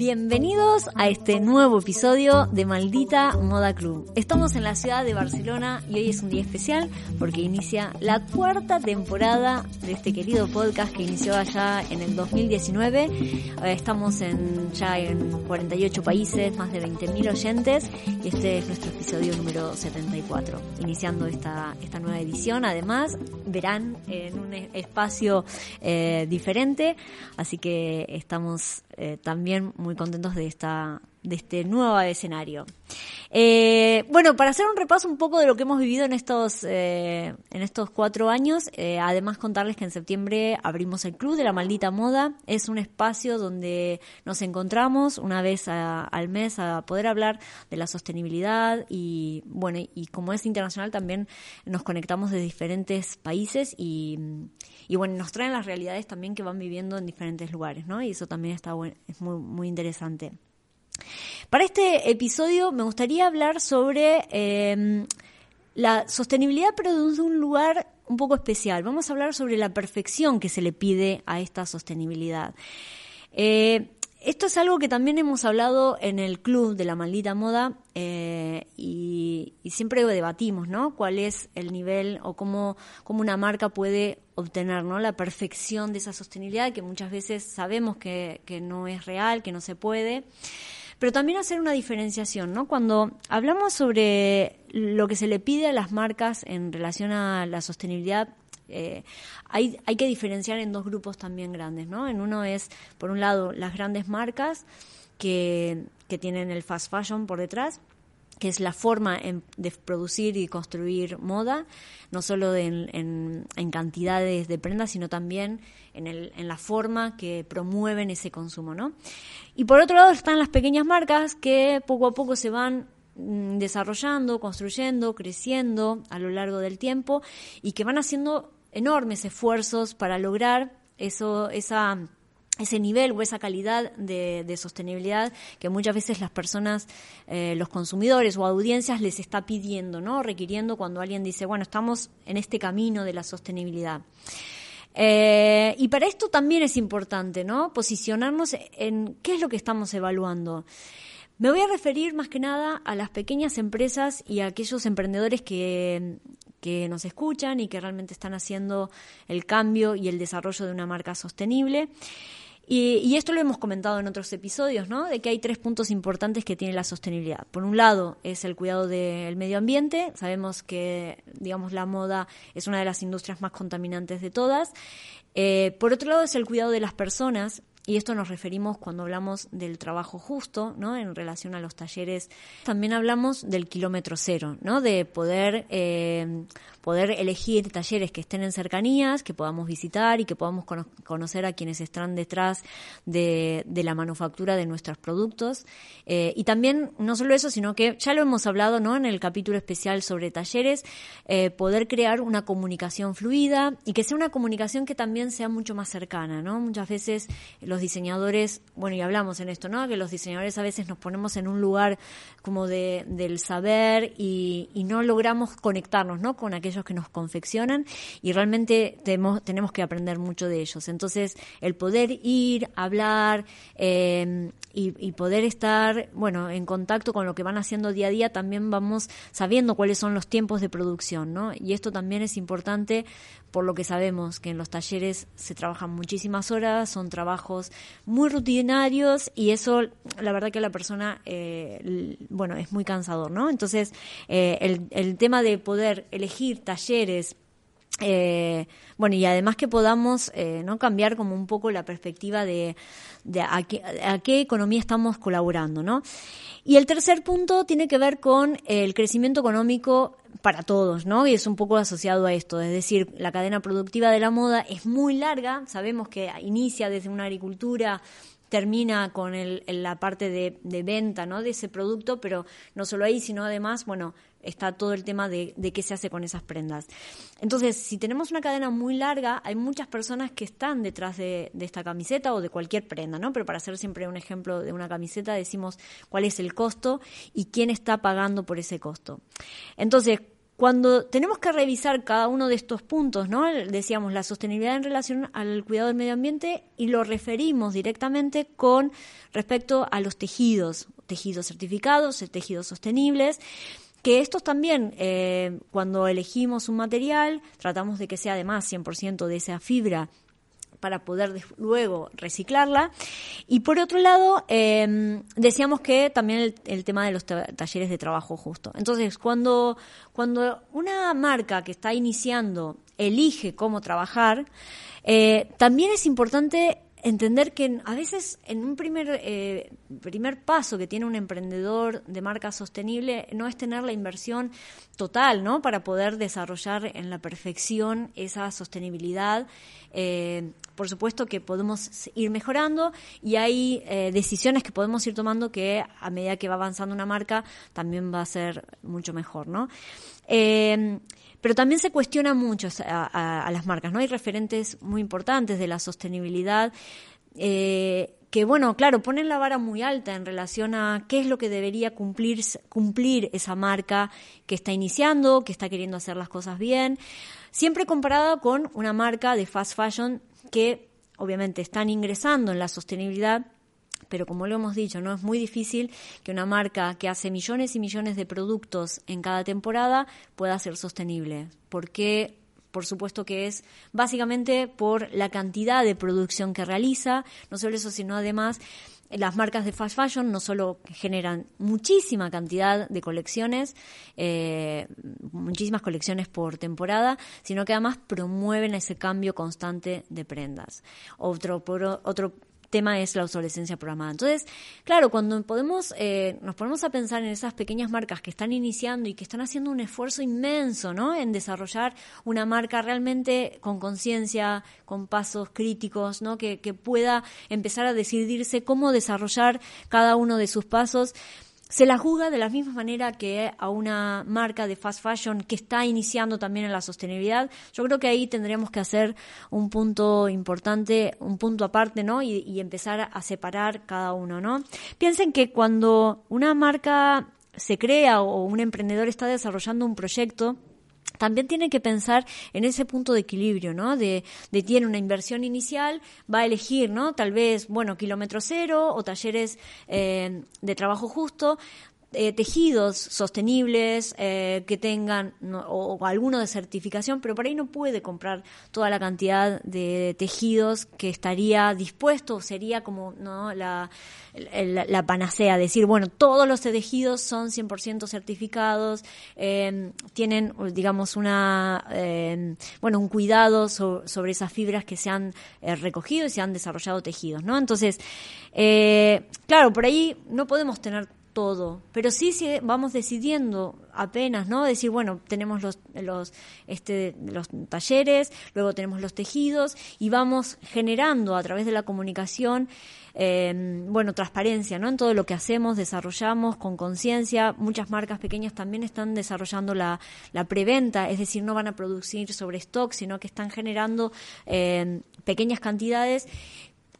Bienvenidos a este nuevo episodio de Maldita Moda Club. Estamos en la ciudad de Barcelona y hoy es un día especial porque inicia la cuarta temporada de este querido podcast que inició allá en el 2019. Eh, estamos en, ya en 48 países, más de 20.000 oyentes y este es nuestro episodio número 74. Iniciando esta, esta nueva edición, además verán en un espacio eh, diferente, así que estamos eh, también muy contentos de esta de este nuevo escenario. Eh, bueno, para hacer un repaso un poco de lo que hemos vivido en estos, eh, en estos cuatro años, además contarles que en septiembre abrimos el Club de la Maldita Moda. Es un espacio donde nos encontramos una vez al mes a poder hablar de la sostenibilidad y, bueno, y como es internacional también nos conectamos de diferentes países y, y bueno, nos traen las realidades también que van viviendo en diferentes lugares, ¿no? Y eso también está es muy, muy interesante. Para este episodio me gustaría hablar sobre em, la sostenibilidad, pero desde un lugar un poco especial. Vamos a hablar sobre la perfección que se le pide a esta sostenibilidad. Eh, esto es algo que también hemos hablado en el club de la maldita moda eh, y, siempre debatimos, ¿no? ¿Cuál es el nivel o cómo, cómo una marca puede obtener, ¿no? La perfección de esa sostenibilidad que muchas veces sabemos que, que no es real, que no se puede pero también hacer una diferenciación, ¿no? Cuando hablamos sobre lo que se le pide a las marcas en relación a la sostenibilidad, eh, hay, hay que diferenciar en dos grupos también grandes, ¿no? En uno es, por un lado, las grandes marcas que, que tienen el fast fashion por detrás, que es la forma de producir y construir moda, no solo en, cantidades de prendas, sino también en, el, en, la forma que promueven ese consumo, ¿no? Y por otro lado están las pequeñas marcas que poco a poco se van mm, desarrollando, construyendo, creciendo a lo largo del tiempo y que van haciendo enormes esfuerzos para lograr eso, esa ese nivel o esa calidad de, sostenibilidad que muchas veces las personas, eh, los consumidores o audiencias les está pidiendo, ¿no? Requiriendo cuando alguien dice, bueno, estamos en este camino de la sostenibilidad. Eh, y para esto también es importante, ¿no? Posicionarnos en qué es lo que estamos evaluando. Me voy a referir más que nada a las pequeñas empresas y a aquellos emprendedores que, que nos escuchan y que realmente están haciendo el cambio y el desarrollo de una marca sostenible. Y, esto lo hemos comentado en otros episodios, ¿no? De que hay tres puntos importantes que tiene la sostenibilidad. Por un lado, es el cuidado del medio ambiente. Sabemos que, digamos, la moda es una de las industrias más contaminantes de todas. Eh, por otro lado, es el cuidado de las personas. Y esto nos referimos cuando hablamos del trabajo justo, ¿no? En relación a los talleres. También hablamos del kilómetro cero, ¿no? De poder eh, poder elegir talleres que estén en cercanías, que podamos visitar y que podamos conocer a quienes están detrás de, la manufactura de nuestros productos. Eh, y también, no solo eso, sino que ya lo hemos hablado ¿no? en el capítulo especial sobre talleres, eh, poder crear una comunicación fluida y que sea una comunicación que también sea mucho más cercana. ¿no? Muchas veces los diseñadores, bueno, y hablamos en esto, ¿no? que los diseñadores a veces nos ponemos en un lugar como de, del saber y, no logramos conectarnos ¿no? con aquellos ellos que nos confeccionan y realmente tenemos, tenemos que aprender mucho de ellos. Entonces, el poder ir, hablar eh, y, poder estar, bueno, en contacto con lo que van haciendo día a día, también vamos sabiendo cuáles son los tiempos de producción, ¿no? Y esto también es importante por lo que sabemos que en los talleres se trabajan muchísimas horas, son trabajos muy rutinarios y eso, la verdad que la persona, eh, bueno, es muy cansador, ¿no? Entonces, eh, el, el tema de poder elegir talleres, eh, bueno, y además que podamos eh, no cambiar como un poco la perspectiva de, a, qué, economía estamos colaborando, ¿no? Y el tercer punto tiene que ver con el crecimiento económico para todos, ¿no? Y es un poco asociado a esto, es decir, la cadena productiva de la moda es muy larga, sabemos que inicia desde una agricultura termina con el, la parte de, venta de ese producto, pero no solo ahí, sino además, bueno, está todo el tema de, de, qué se hace con esas prendas. Entonces, si tenemos una cadena muy larga, hay muchas personas que están detrás de, de, esta camiseta o de cualquier prenda, ¿no? Pero para hacer siempre un ejemplo de una camiseta, decimos cuál es el costo y quién está pagando por ese costo. Entonces, cuando tenemos que revisar cada uno de estos puntos, ¿no? Decíamos la sostenibilidad en relación al cuidado del medio ambiente y lo referimos directamente con respecto a los tejidos, tejidos certificados, tejidos sostenibles que estos también, eh, cuando elegimos un material, tratamos de que sea además 100% de esa fibra para poder luego reciclarla. Y por otro lado, em, decíamos que también el, tema de los talleres de trabajo justo. Entonces, cuando, cuando una marca que está iniciando elige cómo trabajar, eh, también es importante entender que a veces en un primer, eh, primer paso que tiene un emprendedor de marca sostenible no es tener la inversión total, ¿no? Para poder desarrollar en la perfección esa sostenibilidad. Eh, por supuesto que podemos ir mejorando y hay eh, decisiones que podemos ir tomando que a medida que va avanzando una marca también va a ser mucho mejor, ¿no? Pero también se cuestiona mucho a, las marcas, ¿no? Hay referentes muy importantes de la sostenibilidad. Eh, que bueno, claro, ponen la vara muy alta en relación a qué es lo que debería cumplir, cumplir esa marca que está iniciando, que está queriendo hacer las cosas bien, siempre comparada con una marca de fast fashion que obviamente están ingresando en la sostenibilidad, pero como lo hemos dicho, no es muy difícil que una marca que hace millones y millones de productos en cada temporada pueda ser sostenible, porque por supuesto que es básicamente por la cantidad de producción que realiza, no solo eso, sino además las marcas de fast fashion no solo generan muchísima cantidad de colecciones, eh, muchísimas colecciones por temporada, sino que además promueven ese cambio constante de prendas. Otro, por, otro tema es la obsolescencia programada. Entonces, claro, cuando podemos, eh, nos ponemos a pensar en esas pequeñas marcas que están iniciando y que están haciendo un esfuerzo inmenso, ¿no? En desarrollar una marca realmente con conciencia, con pasos críticos, ¿no? Que, que pueda empezar a decidirse cómo desarrollar cada uno de sus pasos se la juzga de la misma manera que a una marca de fast fashion que está iniciando también en la sostenibilidad. Yo creo que ahí tendríamos que hacer un punto importante, un punto aparte, ¿no? Y, y empezar a separar cada uno, ¿no? Piensen que cuando una marca se crea o un emprendedor está desarrollando un proyecto, también tiene que pensar en ese punto de equilibrio, ¿no? De, de, tiene una inversión inicial, va a elegir, ¿no? Tal vez, bueno, kilómetro cero o talleres eh, de trabajo justo, eh, tejidos sostenibles eh, que tengan o, alguno de certificación, pero por ahí no puede comprar toda la cantidad de tejidos que estaría dispuesto, sería como ¿no? la, la, panacea, decir, bueno, todos los tejidos son 100% certificados, em, tienen, digamos, una, em, bueno, un cuidado sobre esas fibras que se han eh, recogido y se han desarrollado tejidos, ¿no? Entonces, claro, por ahí no podemos tener todo, pero sí, sí vamos decidiendo apenas, ¿no? Decir, bueno, tenemos los, los, este, los talleres, luego tenemos los tejidos y vamos generando a través de la comunicación, eh, bueno, transparencia, ¿no? En todo lo que hacemos, desarrollamos con conciencia. Muchas marcas pequeñas también están desarrollando la, la preventa, es decir, no van a producir sobre stock, sino que están generando eh, pequeñas cantidades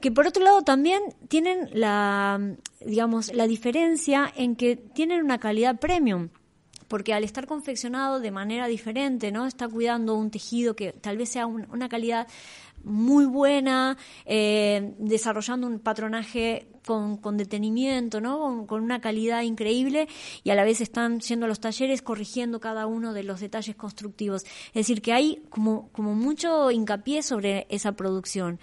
que por otro lado también tienen la, digamos, la diferencia en que tienen una calidad premium porque al estar confeccionado de manera diferente, ¿no? Está cuidando un tejido que tal vez sea una calidad muy buena, eh, desarrollando un patronaje con, con detenimiento, ¿no? Con, una calidad increíble y a la vez están yendo a los talleres corrigiendo cada uno de los detalles constructivos. Es decir, que hay como, como mucho hincapié sobre esa producción.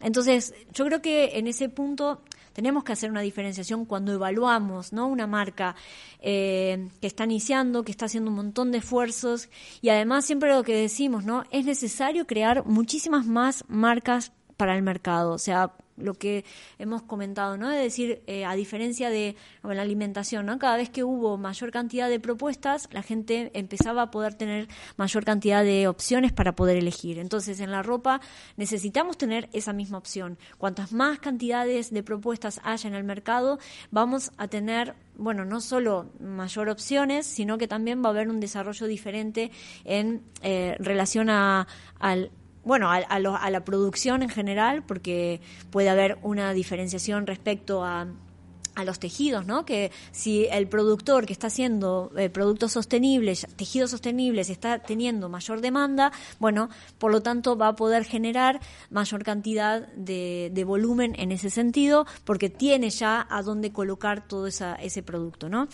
Entonces, yo creo que en ese punto tenemos que hacer una diferenciación cuando evaluamos ¿no? una marca eh, que está iniciando, que está haciendo un montón de esfuerzos y además siempre lo que decimos, ¿no? Es necesario crear muchísimas más marcas para el mercado. O sea, lo que hemos comentado, ¿no? Es decir, eh, a diferencia de la alimentación, ¿no? Cada vez que hubo mayor cantidad de propuestas, la gente empezaba a poder tener mayor cantidad de opciones para poder elegir. Entonces, en la ropa necesitamos tener esa misma opción. Cuantas más cantidades de propuestas haya en el mercado, vamos a tener bueno, no solo mayor opciones, sino que también va a haber un desarrollo diferente en eh, relación a, al bueno, a, a, la producción en general, porque puede haber una diferenciación respecto a a los tejidos, ¿no? Que si el productor que está haciendo eh, productos sostenibles, tejidos sostenibles, está teniendo mayor demanda, bueno, por lo tanto va a poder generar mayor cantidad de, de volumen en ese sentido, porque tiene ya a dónde colocar todo esa, ese producto, ¿no?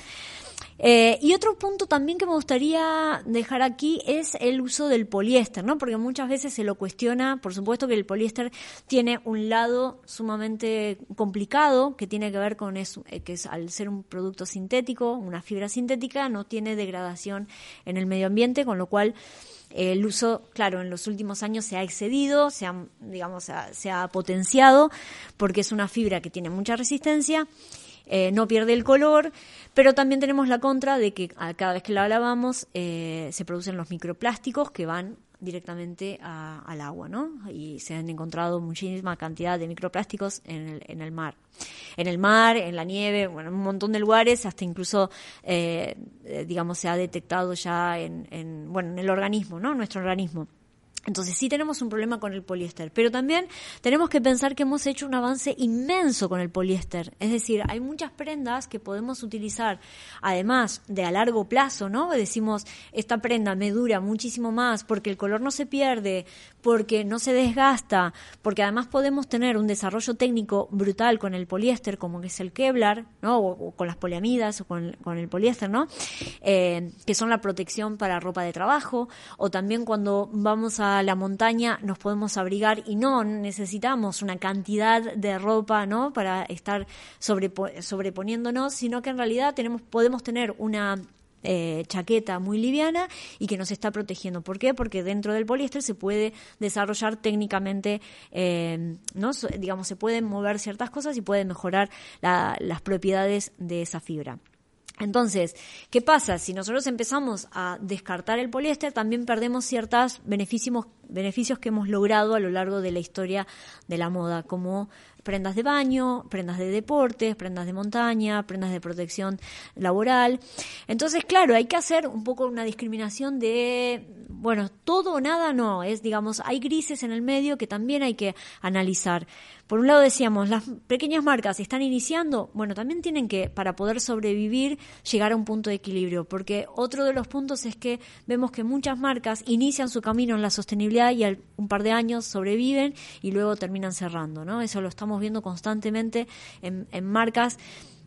Eh, y otro punto también que me gustaría dejar aquí es el uso del poliéster, ¿no? Porque muchas veces se lo cuestiona, por supuesto que el poliéster tiene un lado sumamente complicado que tiene que ver con eso, eh, que es al ser un producto sintético, una fibra sintética, no tiene degradación en el medio ambiente, con lo cual el uso, claro, en los últimos años se ha excedido, se ha, digamos, se ha potenciado, porque es una fibra que tiene mucha resistencia eh, no pierde el color, pero también tenemos la contra de que cada vez que la lavamos eh, se producen los microplásticos que van directamente al agua, ¿no? Y se han encontrado muchísima cantidad de microplásticos en el, en el mar. En el mar, en la nieve, bueno, en un montón de lugares, hasta incluso, eh, digamos, se ha detectado ya en, en, bueno, en el organismo, ¿no? Nuestro organismo. Entonces sí tenemos un problema con el poliéster, pero también tenemos que pensar que hemos hecho un avance inmenso con el poliéster. Es decir, hay muchas prendas que podemos utilizar, además de a largo plazo, ¿no? Decimos, esta prenda me dura muchísimo más porque el color no se pierde, porque no se desgasta, porque además podemos tener un desarrollo técnico brutal con el poliéster, como que es el Kevlar, ¿no? O, con las poliamidas o con, el poliéster, ¿no? Eh, que son la protección para ropa de trabajo, o también cuando vamos a la montaña nos podemos abrigar y no necesitamos una cantidad de ropa, ¿no? Para estar sobreponiéndonos, sino que en realidad tenemos, podemos tener una eh, chaqueta muy liviana y que nos está protegiendo. ¿Por qué? Porque dentro del poliéster se puede desarrollar técnicamente, eh, ¿no? digamos, se pueden mover ciertas cosas y puede mejorar las propiedades de esa fibra. Entonces, ¿qué pasa? Si nosotros empezamos a descartar el poliéster, también perdemos ciertos beneficios, beneficios que hemos logrado a lo largo de la historia de la moda, como prendas de baño, prendas de deportes, prendas de montaña, prendas de protección laboral. Entonces, claro, hay que hacer un poco una discriminación de, bueno, todo o nada no, es, digamos, hay grises en el medio que también hay que analizar. Por un lado decíamos, las pequeñas marcas están iniciando, bueno, también tienen que, para poder sobrevivir, llegar a un punto de equilibrio, porque otro de los puntos es que vemos que muchas marcas inician su camino en la sostenibilidad y al un par de años sobreviven y luego terminan cerrando, ¿no? Eso lo estamos viendo constantemente en, marcas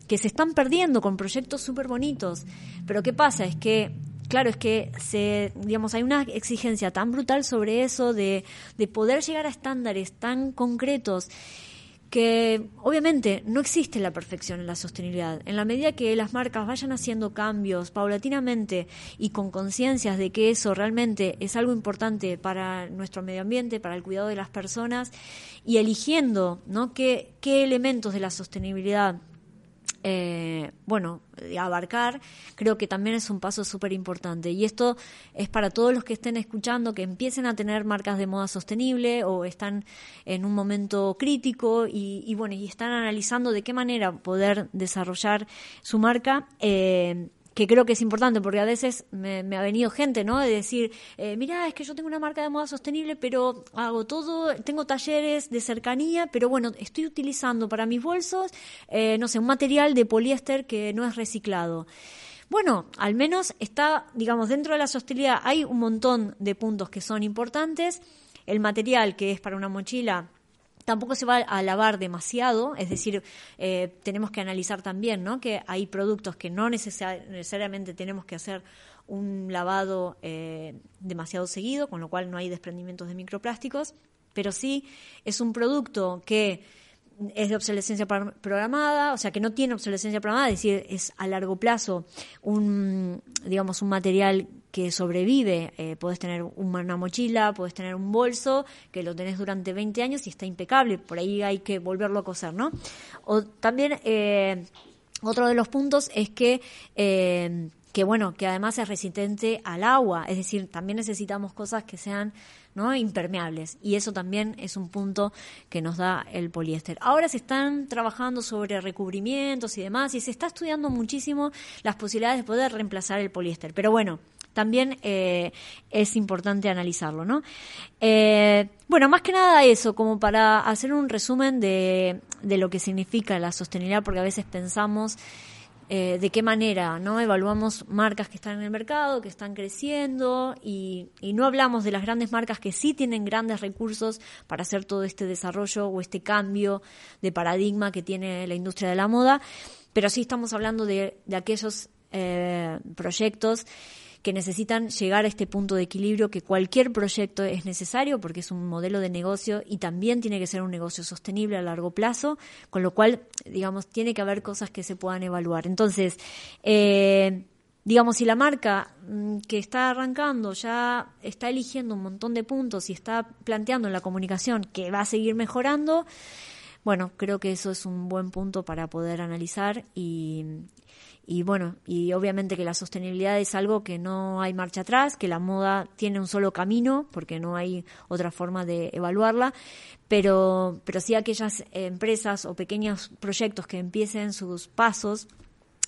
que se están perdiendo con proyectos súper bonitos. Pero ¿qué pasa? Es que claro, es que se, digamos, hay una exigencia tan brutal sobre eso de, de poder llegar a estándares tan concretos que obviamente no existe la perfección en la sostenibilidad. En la medida que las marcas vayan haciendo cambios paulatinamente y con conciencias de que eso realmente es algo importante para nuestro medio ambiente, para el cuidado de las personas, y eligiendo ¿no? qué, qué elementos de la sostenibilidad eh, bueno, abarcar, creo que también es un paso súper importante. Y esto es para todos los que estén escuchando, que empiecen a tener marcas de moda sostenible o están en un momento crítico y, bueno, y están analizando de qué manera poder desarrollar su marca. Eh, que creo que es importante porque a veces me, ha venido gente, ¿no? De decir, eh, mira, es que yo tengo una marca de moda sostenible, pero hago todo, tengo talleres de cercanía, pero bueno, estoy utilizando para mis bolsos, eh, no sé, un material de poliéster que no es reciclado. Bueno, al menos está, digamos, dentro de la sostenibilidad hay un montón de puntos que son importantes. El material que es para una mochila Tampoco se va a lavar demasiado, es decir, eh, tenemos que analizar también ¿no? que hay productos que no necesariamente tenemos que hacer un lavado eh, demasiado seguido, con lo cual no hay desprendimientos de microplásticos, pero sí es un producto que es de obsolescencia programada, o sea que no tiene obsolescencia programada, es decir, es a largo plazo un, digamos, un material que sobrevive. Eh, puedes tener una mochila, puedes tener un bolso que lo tenés durante 20 años y está impecable. Por ahí hay que volverlo a coser, ¿no? O también eh, otro de los puntos es que eh, que bueno, que además es resistente al agua, es decir, también necesitamos cosas que sean ¿no? impermeables y eso también es un punto que nos da el poliéster. Ahora se están trabajando sobre recubrimientos y demás y se está estudiando muchísimo las posibilidades de poder reemplazar el poliéster, pero bueno, también eh, es importante analizarlo, ¿no? Eh, bueno, más que nada eso, como para hacer un resumen de, de lo que significa la sostenibilidad, porque a veces pensamos eh, de qué manera no evaluamos marcas que están en el mercado, que están creciendo y, no hablamos de las grandes marcas que sí tienen grandes recursos para hacer todo este desarrollo o este cambio de paradigma que tiene la industria de la moda, pero sí estamos hablando de, aquellos eh, proyectos que necesitan llegar a este punto de equilibrio, que cualquier proyecto es necesario porque es un modelo de negocio y también tiene que ser un negocio sostenible a largo plazo, con lo cual, digamos, tiene que haber cosas que se puedan evaluar. Entonces, eh, digamos, si la marca mm, que está arrancando ya está eligiendo un montón de puntos y está planteando en la comunicación que va a seguir mejorando, bueno, creo que eso es un buen punto para poder analizar y, y bueno, y obviamente que la sostenibilidad es algo que no hay marcha atrás, que la moda tiene un solo camino, porque no hay otra forma de evaluarla, pero, pero sí aquellas empresas o pequeños proyectos que empiecen sus pasos,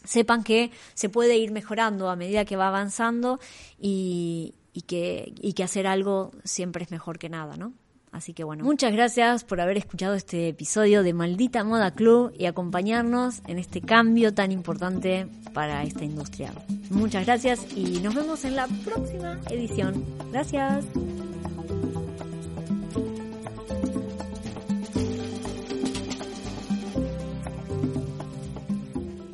sepan que se puede ir mejorando a medida que va avanzando y, que, y que hacer algo siempre es mejor que nada, ¿no? Así que bueno, muchas gracias por haber escuchado este episodio de Maldita Moda Club y acompañarnos en este cambio tan importante para esta industria. Muchas gracias y nos vemos en la próxima edición. Gracias.